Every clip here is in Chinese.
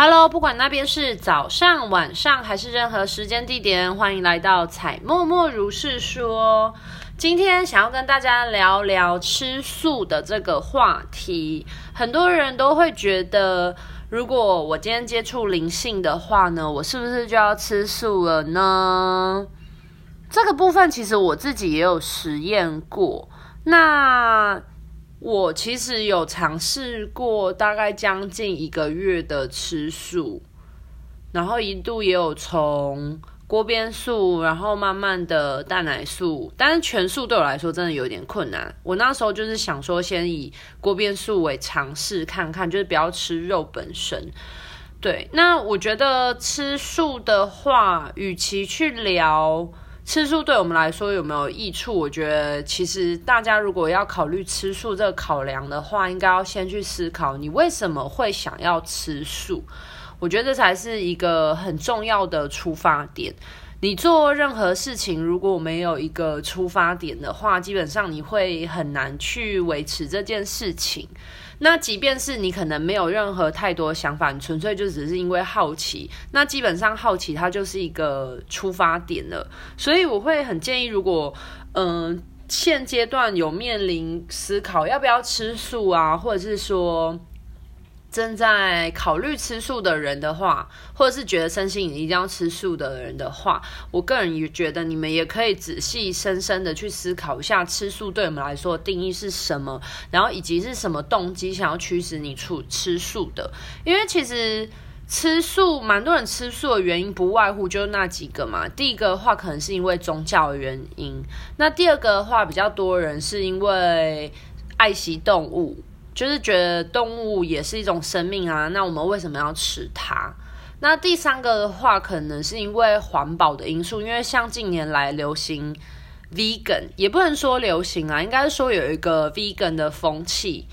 Hello，不管那边是早上、晚上还是任何时间地点，欢迎来到采默默如是说。今天想要跟大家聊聊吃素的这个话题。很多人都会觉得，如果我今天接触灵性的话呢，我是不是就要吃素了呢？这个部分其实我自己也有实验过。那我其实有尝试过大概将近一个月的吃素，然后一度也有从锅边素，然后慢慢的蛋奶素，但是全素对我来说真的有点困难。我那时候就是想说，先以锅边素为尝试看看，就是不要吃肉本身。对，那我觉得吃素的话，与其去聊。吃素对我们来说有没有益处？我觉得其实大家如果要考虑吃素这个考量的话，应该要先去思考你为什么会想要吃素。我觉得这才是一个很重要的出发点。你做任何事情，如果没有一个出发点的话，基本上你会很难去维持这件事情。那即便是你可能没有任何太多想法，你纯粹就只是因为好奇，那基本上好奇它就是一个出发点了。所以我会很建议，如果嗯、现阶段有面临思考要不要吃素啊，或者是说。正在考虑吃素的人的话，或者是觉得身心一定要吃素的人的话，我个人也觉得你们也可以仔细深深的去思考一下，吃素对我们来说的定义是什么，然后以及是什么动机想要驱使你出吃素的。因为其实吃素，蛮多人吃素的原因不外乎就那几个嘛。第一个的话，可能是因为宗教的原因；那第二个的话，比较多人是因为爱惜动物。就是觉得动物也是一种生命啊，那我们为什么要吃它？那第三个的话，可能是因为环保的因素，因为像近年来流行 vegan，也不能说流行啊，应该是说有一个 vegan 的风气，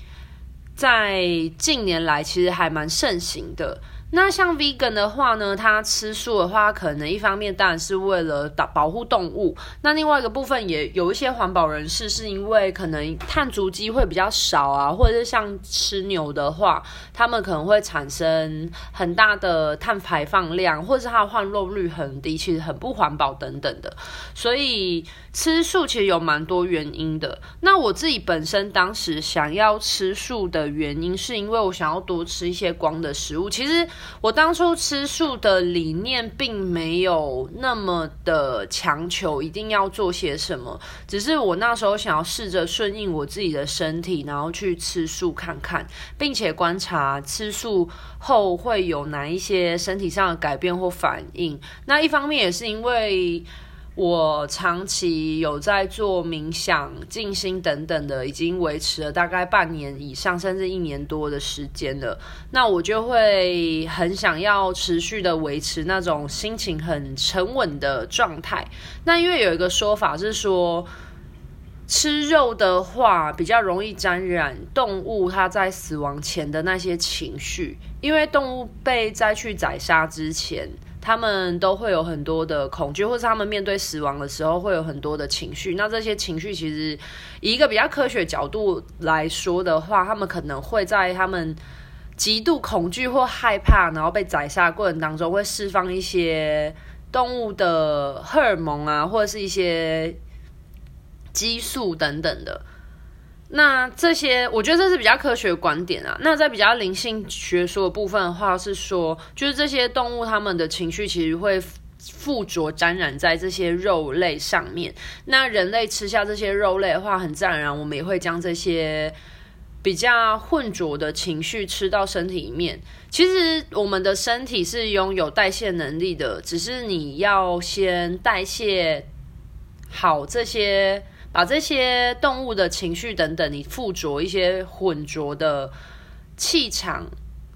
在近年来其实还蛮盛行的。那像 vegan 的话呢，他吃素的话，可能一方面当然是为了保保护动物，那另外一个部分也有一些环保人士是因为可能碳足迹会比较少啊，或者是像吃牛的话，他们可能会产生很大的碳排放量，或者是它的换肉率很低，其实很不环保等等的，所以吃素其实有蛮多原因的。那我自己本身当时想要吃素的原因，是因为我想要多吃一些光的食物，其实。我当初吃素的理念并没有那么的强求，一定要做些什么，只是我那时候想要试着顺应我自己的身体，然后去吃素看看，并且观察吃素后会有哪一些身体上的改变或反应。那一方面也是因为。我长期有在做冥想、静心等等的，已经维持了大概半年以上，甚至一年多的时间了。那我就会很想要持续的维持那种心情很沉稳的状态。那因为有一个说法是说，吃肉的话比较容易沾染动物它在死亡前的那些情绪，因为动物被摘去宰杀之前。他们都会有很多的恐惧，或是他们面对死亡的时候会有很多的情绪。那这些情绪其实以一个比较科学角度来说的话，他们可能会在他们极度恐惧或害怕，然后被宰杀过程当中，会释放一些动物的荷尔蒙啊，或者是一些激素等等的。那这些，我觉得这是比较科学的观点啊。那在比较灵性学说的部分的话，是说，就是这些动物它们的情绪其实会附着沾染在这些肉类上面。那人类吃下这些肉类的话，很自然而然，我们也会将这些比较混浊的情绪吃到身体里面。其实我们的身体是拥有代谢能力的，只是你要先代谢好这些。把这些动物的情绪等等，你附着一些混浊的气场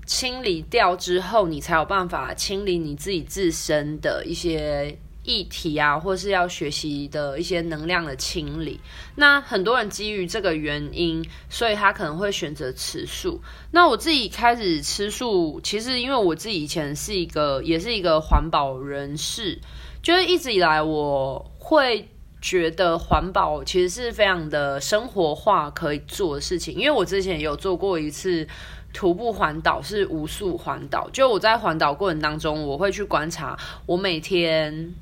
清理掉之后，你才有办法清理你自己自身的一些议题啊，或是要学习的一些能量的清理。那很多人基于这个原因，所以他可能会选择吃素。那我自己开始吃素，其实因为我自己以前是一个，也是一个环保人士，就是一直以来我会。觉得环保其实是非常的生活化可以做的事情，因为我之前有做过一次徒步环岛是无数环岛，就我在环岛过程当中，我会去观察我每天。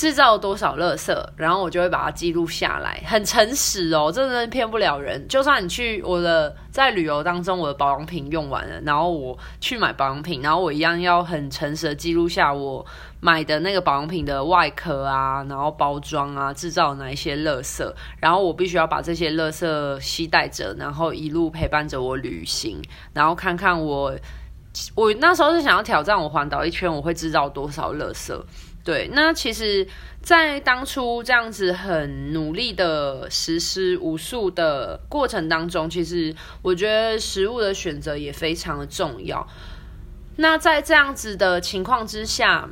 制造多少垃圾，然后我就会把它记录下来，很诚实哦，真的骗不了人。就算你去我的在旅游当中，我的保养品用完了，然后我去买保养品，然后我一样要很诚实的记录下我买的那个保养品的外壳啊，然后包装啊，制造哪一些垃圾，然后我必须要把这些垃圾携带着，然后一路陪伴着我旅行，然后看看我，我那时候是想要挑战我环岛一圈，我会制造多少垃圾。对，那其实，在当初这样子很努力的实施无数的过程当中，其实我觉得食物的选择也非常的重要。那在这样子的情况之下，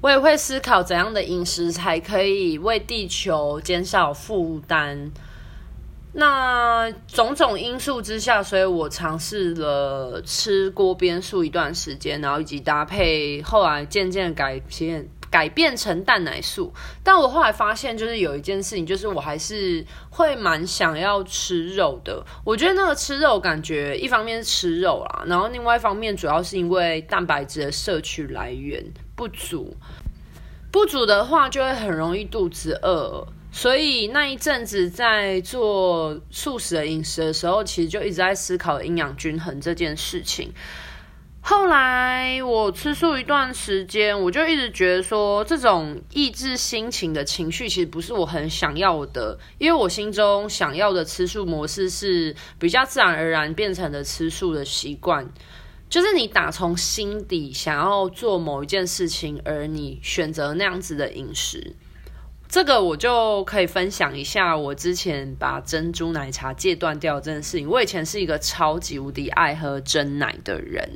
我也会思考怎样的饮食才可以为地球减少负担。那种种因素之下，所以我尝试了吃锅边素一段时间，然后以及搭配，后来渐渐改变改变成蛋奶素。但我后来发现，就是有一件事情，就是我还是会蛮想要吃肉的。我觉得那个吃肉感觉，一方面是吃肉啦，然后另外一方面主要是因为蛋白质的摄取来源不足，不足的话就会很容易肚子饿。所以那一阵子在做素食的饮食的时候，其实就一直在思考营养均衡这件事情。后来我吃素一段时间，我就一直觉得说，这种抑制心情的情绪其实不是我很想要的，因为我心中想要的吃素模式是比较自然而然变成的吃素的习惯，就是你打从心底想要做某一件事情，而你选择那样子的饮食。这个我就可以分享一下，我之前把珍珠奶茶戒断掉这件事情。我以前是一个超级无敌爱喝真奶的人。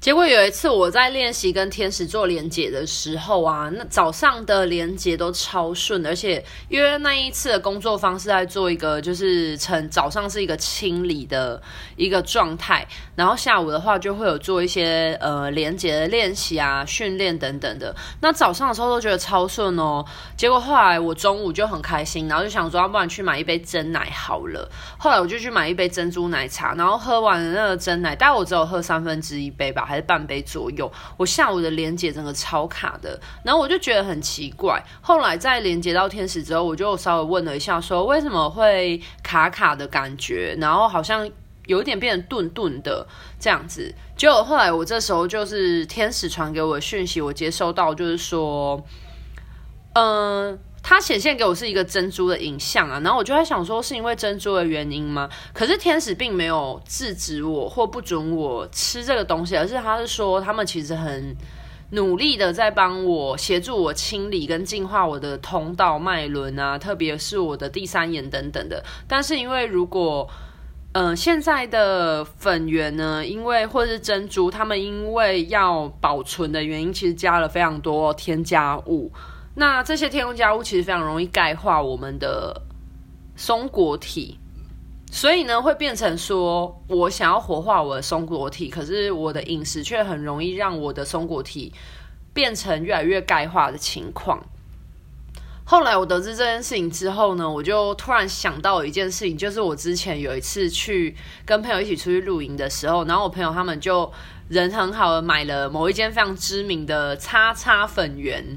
结果有一次我在练习跟天使做连结的时候啊，那早上的连结都超顺，而且因为那一次的工作方式在做一个就是成早上是一个清理的一个状态，然后下午的话就会有做一些呃连结的练习啊、训练等等的。那早上的时候都觉得超顺哦，结果后来我中午就很开心，然后就想说要不然去买一杯珍奶好了。后来我就去买一杯珍珠奶茶，然后喝完了那个珍奶，但我只有喝三分之一杯吧。还是半杯左右，我下午的连接整个超卡的，然后我就觉得很奇怪。后来在连接到天使之后，我就稍微问了一下，说为什么会卡卡的感觉，然后好像有一点变得顿顿的这样子。结果后来我这时候就是天使传给我的讯息，我接收到就是说，嗯、它显现给我是一个珍珠的影像啊，然后我就在想说，是因为珍珠的原因吗？可是天使并没有制止我或不准我吃这个东西，而是他是说他们其实很努力的在帮我协助我清理跟净化我的通道脉轮啊，特别是我的第三眼等等的。但是因为如果嗯、呃、现在的粉圆呢，因为或是珍珠，他们因为要保存的原因，其实加了非常多添加物。那这些添加物其实非常容易钙化我们的松果体，所以呢，会变成说我想要活化我的松果体，可是我的饮食却很容易让我的松果体变成越来越钙化的情况。后来我得知这件事情之后呢，我就突然想到一件事情，就是我之前有一次去跟朋友一起出去露营的时候，然后我朋友他们就人很好的买了某一间非常知名的叉叉粉圆。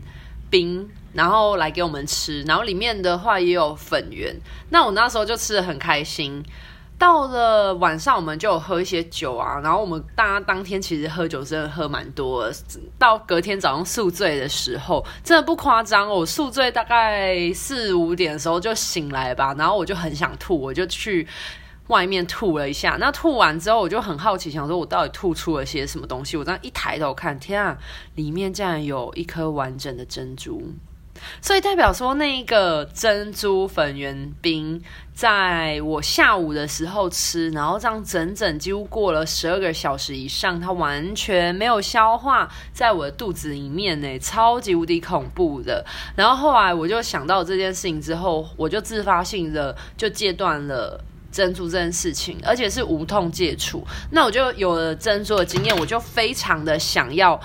冰，然后来给我们吃，然后里面的话也有粉圆。那我那时候就吃得很开心。到了晚上，我们就有喝一些酒啊，然后我们大家当天其实喝酒真的喝蛮多。到隔天早上宿醉的时候，真的不夸张，我宿醉大概四五点的时候就醒来吧，然后我就很想吐，我就去。外面吐了一下，那吐完之后我就很好奇，想说我到底吐出了些什么东西。我这样一抬头看，天啊，里面竟然有一颗完整的珍珠，所以代表说那一个珍珠粉圆冰，在我下午的时候吃，然后这样整整几乎过了十二个小时以上，它完全没有消化在我的肚子里面呢，超级无敌恐怖的。然后后来我就想到这件事情之后，我就自发性的就戒断了。珍珠这件事情，而且是无痛戒除，那我就有了珍珠的经验，我就非常的想要，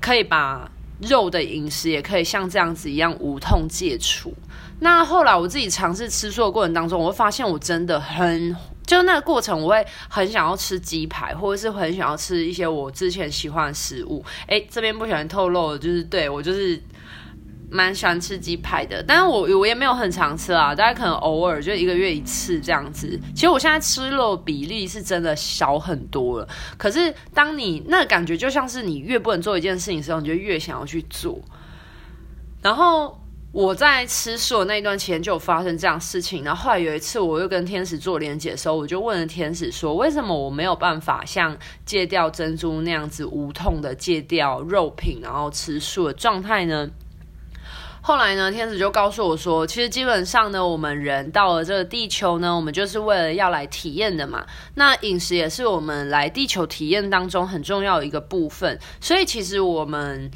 可以把肉的饮食也可以像这样子一样无痛戒除。那后来我自己尝试吃素的过程当中，我会发现我真的很就那个过程，我会很想要吃鸡排，或者是很想要吃一些我之前喜欢的食物。哎，这边不喜欢透露，就是对我就是蛮喜欢吃鸡排的，但是我我也没有很常吃啊，大概可能偶尔就一个月一次这样子。其实我现在吃肉比例是真的小很多了，可是当你那感觉就像是你越不能做一件事情的时候，你就越想要去做，然后。我在吃素的那一段期间就有发生这样事情，然后后来有一次我又跟天使做连结的时候，我就问了天使说：为什么我没有办法像戒掉珍珠那样子无痛的戒掉肉品，然后吃素的状态呢？后来呢，天使就告诉我说，其实基本上呢，我们人到了这个地球呢，我们就是为了要来体验的嘛。那饮食也是我们来地球体验当中很重要的一个部分，所以其实我们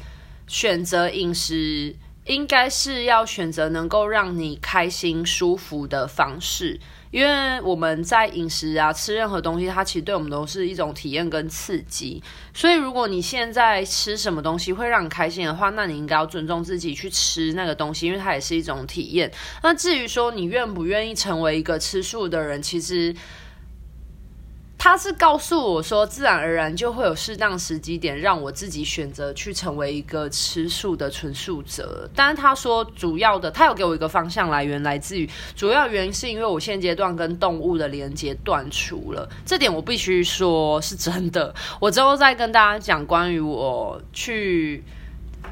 选择饮食。应该是要选择能够让你开心、舒服的方式，因为我们在饮食啊，吃任何东西，它其实对我们都是一种体验跟刺激。所以，如果你现在吃什么东西会让你开心的话，那你应该要尊重自己去吃那个东西，因为它也是一种体验。那至于说你愿不愿意成为一个吃素的人，其实。他是告诉我说，自然而然就会有适当时机点，让我自己选择去成为一个吃素的纯素者。但是他说，主要的他有给我一个方向来源，来自于主要原因是因为我现阶段跟动物的连接断除了，这点我必须说是真的。我之后再跟大家讲关于我去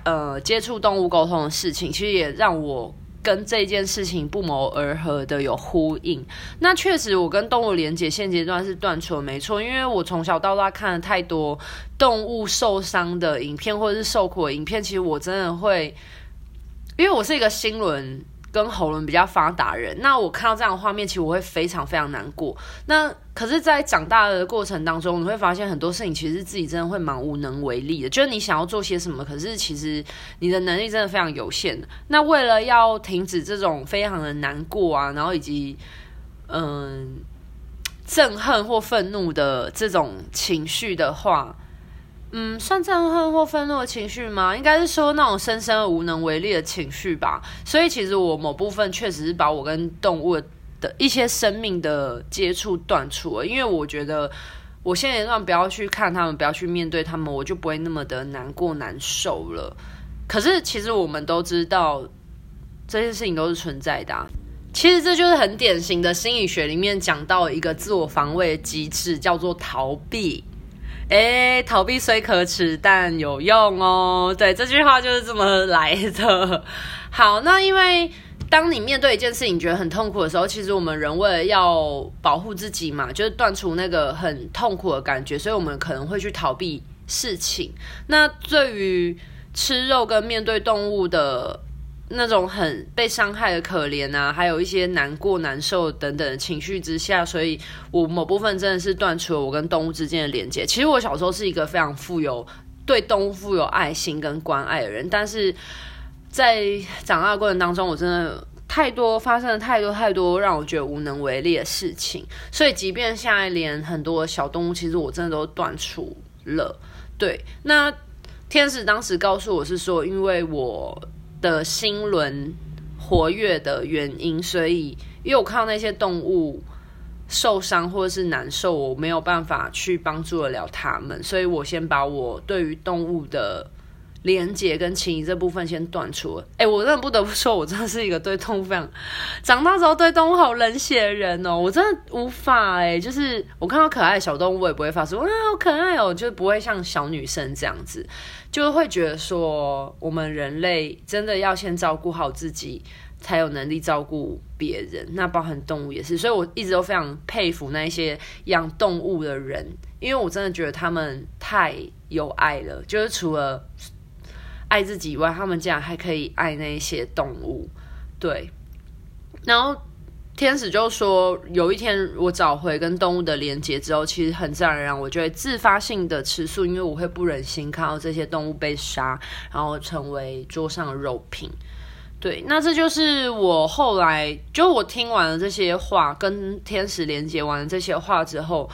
呃接触动物沟通的事情，其实也让我。跟这件事情不谋而合的有呼应，那确实我跟动物连结现阶段是断除了，没错，因为我从小到大看了太多动物受伤的影片或者是受苦的影片，其实我真的会，因为我是一个心轮。跟喉咙比较发达人，那我看到这样的画面，其实我会非常非常难过。那可是，在长大的过程当中，你会发现很多事情其实自己真的会蛮无能为力的。就是你想要做些什么，可是其实你的能力真的非常有限。那为了要停止这种非常的难过啊，然后以及嗯憎恨或愤怒的这种情绪的话。嗯，算憎恨或愤怒的情绪吗？应该是说那种深深无能为力的情绪吧。所以其实我某部分确实是把我跟动物的一些生命的接触断除了，因为我觉得我现在让不要去看他们，不要去面对他们，我就不会那么的难过难受了。可是其实我们都知道这些事情都是存在的。其实这就是很典型的心理学里面讲到一个自我防卫机制，叫做逃避。诶，逃避虽可耻，但有用哦。对，这句话就是这么来的。好，那因为当你面对一件事情，觉得很痛苦的时候，其实我们人为了要保护自己嘛，就是断除那个很痛苦的感觉，所以我们可能会去逃避事情。那对于吃肉跟面对动物的。那种很被伤害的可怜啊，还有一些难过、难受等等的情绪之下，所以我某部分真的是断除了我跟动物之间的连接。其实我小时候是一个非常富有对动物富有爱心跟关爱的人，但是在长大的过程当中，我真的太多发生了太多太多让我觉得无能为力的事情，所以即便现在连很多小动物，其实我真的都断除了。对，那天使当时告诉我是说，因为我。的心轮活跃的原因，所以因为我看到那些动物受伤或者是难受，我没有办法去帮助得了他们，所以我先把我对于动物的连接跟情谊这部分先断除了。哎、我真的不得不说，我真的是一个对动物非常长大之后对动物好冷血的人哦，我真的无法哎、就是我看到可爱的小动物，我也不会发出哇好可爱哦，就是不会像小女生这样子。就会觉得说，我们人类真的要先照顾好自己，才有能力照顾别人。那包含动物也是，所以我一直都非常佩服那些养动物的人，因为我真的觉得他们太有爱了。就是除了爱自己以外，他们竟然还可以爱那些动物。对，然后。天使就说，有一天我找回跟动物的连接之后，其实很自然而然，我就会自发性的吃素，因为我会不忍心看到这些动物被杀，然后成为桌上的肉品。对，那这就是我后来，就我听完了这些话，跟天使连接完这些话之后，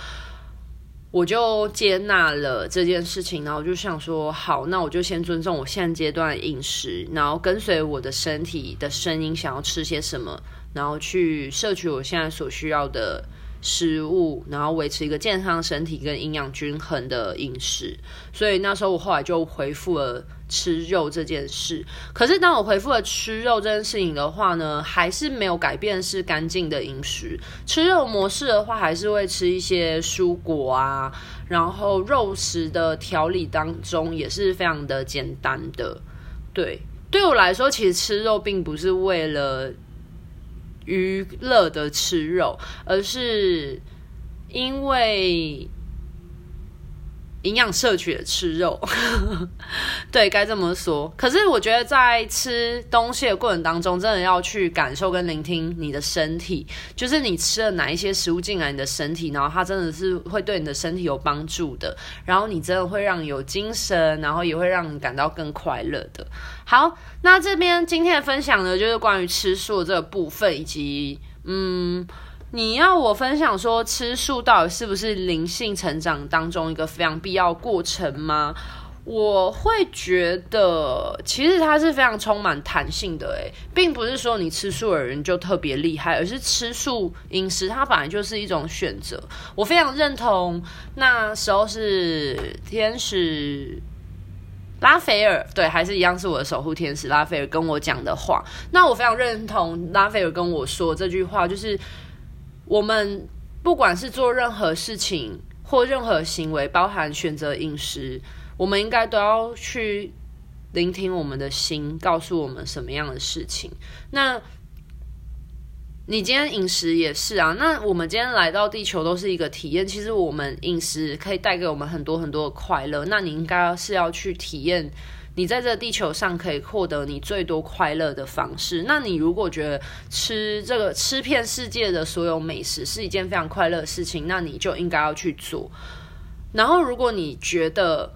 我就接纳了这件事情，然后就想说，好，那我就先尊重我现阶段饮食，然后跟随我的身体的声音，想要吃些什么。然后去摄取我现在所需要的食物，然后维持一个健康身体跟营养均衡的饮食。所以那时候我后来就恢复了吃肉这件事。可是当我回复了吃肉这件事情的话呢，还是没有改变是干净的饮食。吃肉模式的话，还是会吃一些蔬果啊，然后肉食的调理当中也是非常的简单的。对，对我来说，其实吃肉并不是为了。娱乐的吃肉，而是因为营养摄取的吃肉，对，该这么说。可是我觉得在吃东西的过程当中，真的要去感受跟聆听你的身体，就是你吃了哪一些食物进来你的身体，然后它真的是会对你的身体有帮助的，然后你真的会让你有精神，然后也会让你感到更快乐的。好，那这边今天的分享呢，就是关于吃素的这个部分，以及嗯。你要我分享说吃素到底是不是灵性成长当中一个非常必要过程吗？我会觉得其实它是非常充满弹性的，诶，并不是说你吃素的人就特别厉害，而是吃素饮食它本来就是一种选择。我非常认同那时候是天使拉斐尔，对，还是一样是我的守护天使拉斐尔跟我讲的话。那我非常认同拉斐尔跟我说这句话，就是。我们不管是做任何事情或任何行为，包含选择饮食，我们应该都要去聆听我们的心，告诉我们什么样的事情。那你今天饮食也是啊。那我们今天来到地球都是一个体验。其实我们饮食可以带给我们很多很多的快乐。那你应该是要去体验。你在这地球上可以获得你最多快乐的方式。那你如果觉得吃这个吃遍世界的所有美食是一件非常快乐的事情，那你就应该要去做。然后，如果你觉得，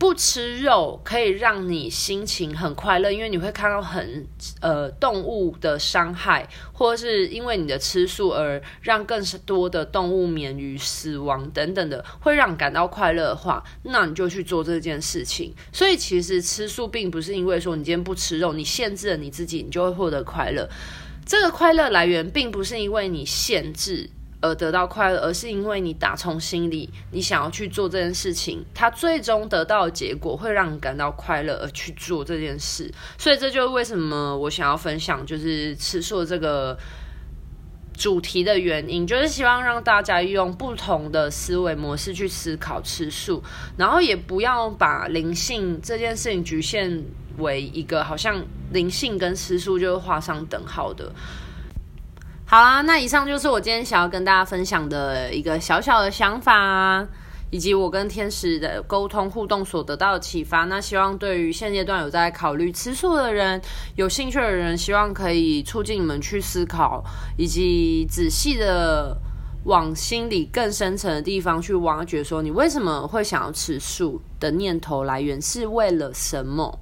不吃肉可以让你心情很快乐，因为你会看到很呃动物的伤害，或者是因为你的吃素而让更多的动物免于死亡等等的，会让你感到快乐的话，那你就去做这件事情。所以其实吃素并不是因为说你今天不吃肉，你限制了你自己，你就会获得快乐。这个快乐来源并不是因为你限制。而得到快乐，而是因为你打从心里，你想要去做这件事情，它最终得到的结果会让你感到快乐，而去做这件事。所以这就是为什么我想要分享，就是吃素这个主题的原因，就是希望让大家用不同的思维模式去思考吃素，然后也不要把灵性这件事情局限为一个好像灵性跟吃素就是画上等号的。好啊，那以上就是我今天想要跟大家分享的一个小小的想法，以及我跟天使的沟通互动所得到的启发。那希望对于现阶段有在考虑吃素的人、有兴趣的人，希望可以促进你们去思考，以及仔细的往心里更深层的地方去挖掘，说你为什么会想要吃素的念头来源是为了什么？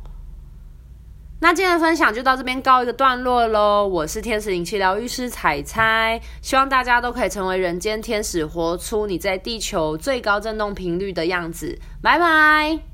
那今天的分享就到这边告一个段落喽。我是天使灵气疗愈师彩彩，希望大家都可以成为人间天使，活出你在地球最高振动频率的样子。拜拜。